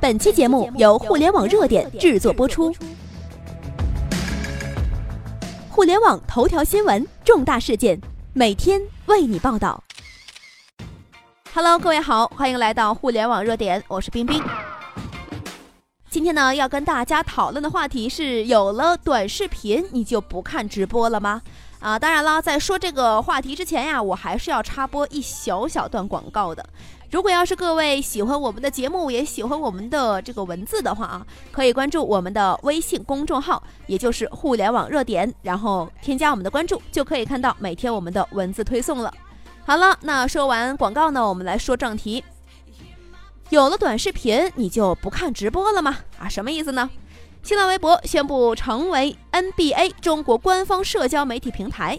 本期节目由互联网热点制作播出。互联网头条新闻，重大事件，每天为你报道。Hello，各位好，欢迎来到互联网热点，我是冰冰。今天呢，要跟大家讨论的话题是：有了短视频，你就不看直播了吗？啊，当然了，在说这个话题之前呀，我还是要插播一小小段广告的。如果要是各位喜欢我们的节目，也喜欢我们的这个文字的话啊，可以关注我们的微信公众号，也就是互联网热点，然后添加我们的关注，就可以看到每天我们的文字推送了。好了，那说完广告呢，我们来说正题。有了短视频，你就不看直播了吗？啊，什么意思呢？新浪微博宣布成为 NBA 中国官方社交媒体平台。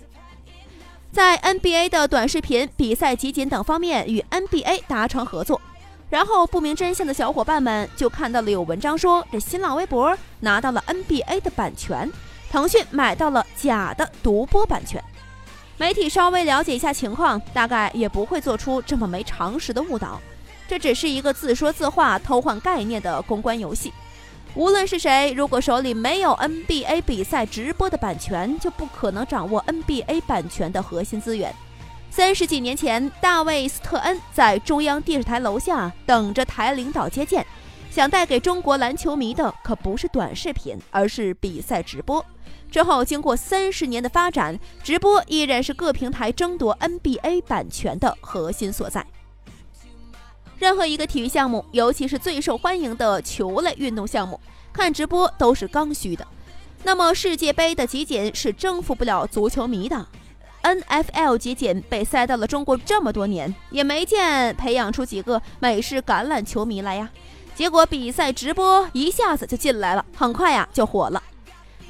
在 NBA 的短视频、比赛集锦等方面与 NBA 达成合作，然后不明真相的小伙伴们就看到了有文章说，这新浪微博拿到了 NBA 的版权，腾讯买到了假的独播版权。媒体稍微了解一下情况，大概也不会做出这么没常识的误导。这只是一个自说自话、偷换概念的公关游戏。无论是谁，如果手里没有 NBA 比赛直播的版权，就不可能掌握 NBA 版权的核心资源。三十几年前，大卫·斯特恩在中央电视台楼下等着台领导接见，想带给中国篮球迷的可不是短视频，而是比赛直播。之后，经过三十年的发展，直播依然是各平台争夺 NBA 版权的核心所在。任何一个体育项目，尤其是最受欢迎的球类运动项目，看直播都是刚需的。那么世界杯的集锦是征服不了足球迷的。NFL 集锦被塞到了中国这么多年，也没见培养出几个美式橄榄球迷来呀。结果比赛直播一下子就进来了，很快呀就火了。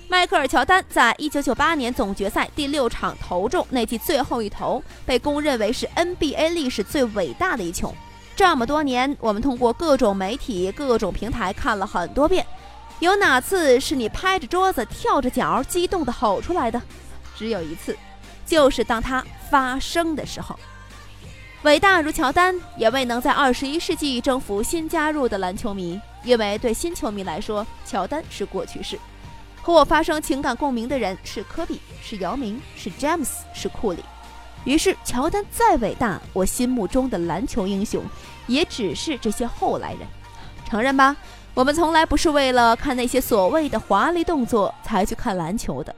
迈克尔·乔丹在一九九八年总决赛第六场投中那记最后一投，被公认为是 NBA 历史最伟大的一球。这么多年，我们通过各种媒体、各种平台看了很多遍，有哪次是你拍着桌子、跳着脚、激动地吼出来的？只有一次，就是当它发生的时候。伟大如乔丹，也未能在二十一世纪征服新加入的篮球迷，因为对新球迷来说，乔丹是过去式。和我发生情感共鸣的人是科比，是姚明，是詹姆斯，是库里。于是，乔丹再伟大，我心目中的篮球英雄，也只是这些后来人。承认吧，我们从来不是为了看那些所谓的华丽动作才去看篮球的，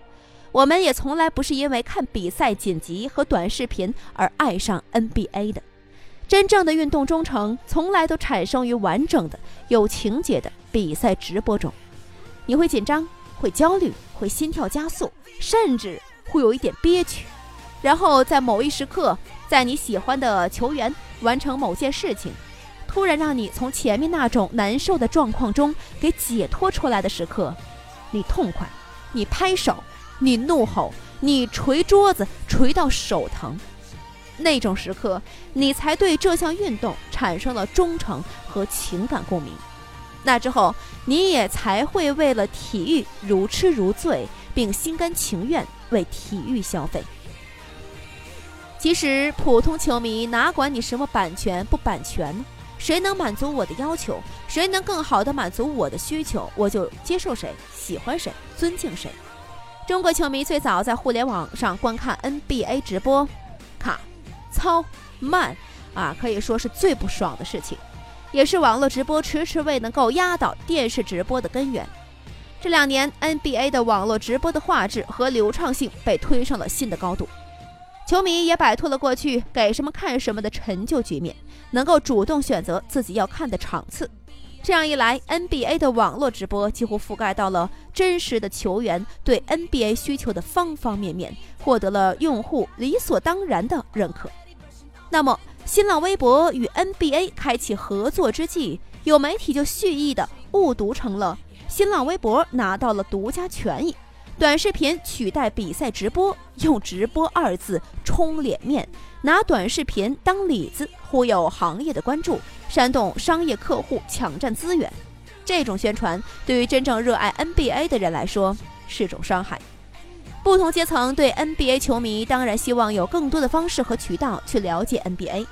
我们也从来不是因为看比赛剪辑和短视频而爱上 NBA 的。真正的运动忠诚，从来都产生于完整的、有情节的比赛直播中。你会紧张，会焦虑，会心跳加速，甚至会有一点憋屈。然后在某一时刻，在你喜欢的球员完成某件事情，突然让你从前面那种难受的状况中给解脱出来的时刻，你痛快，你拍手，你怒吼，你捶桌子捶到手疼，那种时刻，你才对这项运动产生了忠诚和情感共鸣。那之后，你也才会为了体育如痴如醉，并心甘情愿为体育消费。其实，普通球迷哪管你什么版权不版权呢？谁能满足我的要求，谁能更好的满足我的需求，我就接受谁，喜欢谁，尊敬谁。中国球迷最早在互联网上观看 NBA 直播，卡、糙、慢啊，可以说是最不爽的事情，也是网络直播迟迟未能够压倒电视直播的根源。这两年，NBA 的网络直播的画质和流畅性被推上了新的高度。球迷也摆脱了过去给什么看什么的陈旧局面，能够主动选择自己要看的场次。这样一来，NBA 的网络直播几乎覆盖到了真实的球员对 NBA 需求的方方面面，获得了用户理所当然的认可。那么，新浪微博与 NBA 开启合作之际，有媒体就蓄意的误读成了新浪微博拿到了独家权益。短视频取代比赛直播，用“直播”二字充脸面，拿短视频当里子忽悠行业的关注，煽动商业客户抢占资源。这种宣传对于真正热爱 NBA 的人来说是种伤害。不同阶层对 NBA 球迷当然希望有更多的方式和渠道去了解 NBA。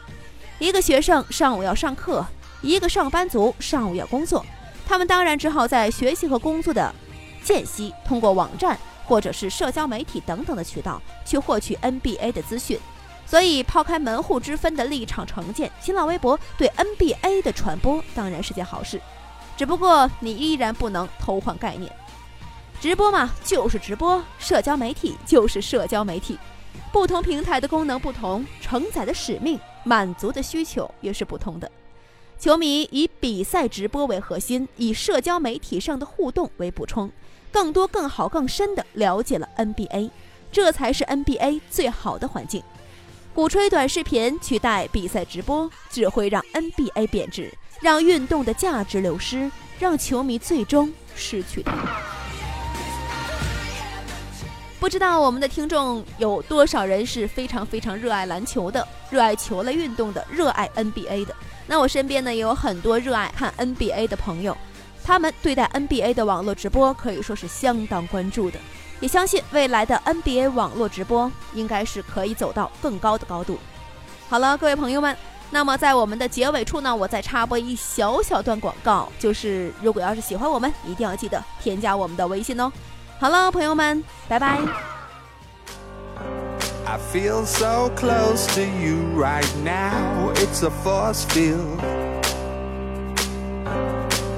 一个学生上午要上课，一个上班族上午要工作，他们当然只好在学习和工作的间隙，通过网站或者是社交媒体等等的渠道去获取 NBA 的资讯。所以，抛开门户之分的立场成见，新浪微博对 NBA 的传播当然是件好事。只不过，你依然不能偷换概念。直播嘛，就是直播；社交媒体就是社交媒体。不同平台的功能不同，承载的使命、满足的需求也是不同的。球迷以比赛直播为核心，以社交媒体上的互动为补充，更多、更好、更深的了解了 NBA，这才是 NBA 最好的环境。鼓吹短视频取代比赛直播，只会让 NBA 贬值，让运动的价值流失，让球迷最终失去它。不知道我们的听众有多少人是非常非常热爱篮球的，热爱球类运动的，热爱 NBA 的。那我身边呢也有很多热爱看 NBA 的朋友，他们对待 NBA 的网络直播可以说是相当关注的，也相信未来的 NBA 网络直播应该是可以走到更高的高度。好了，各位朋友们，那么在我们的结尾处呢，我再插播一小小段广告，就是如果要是喜欢我们，一定要记得添加我们的微信哦。好了，朋友们，拜拜。I feel so close to you right now, it's a force field.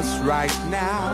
Us right now.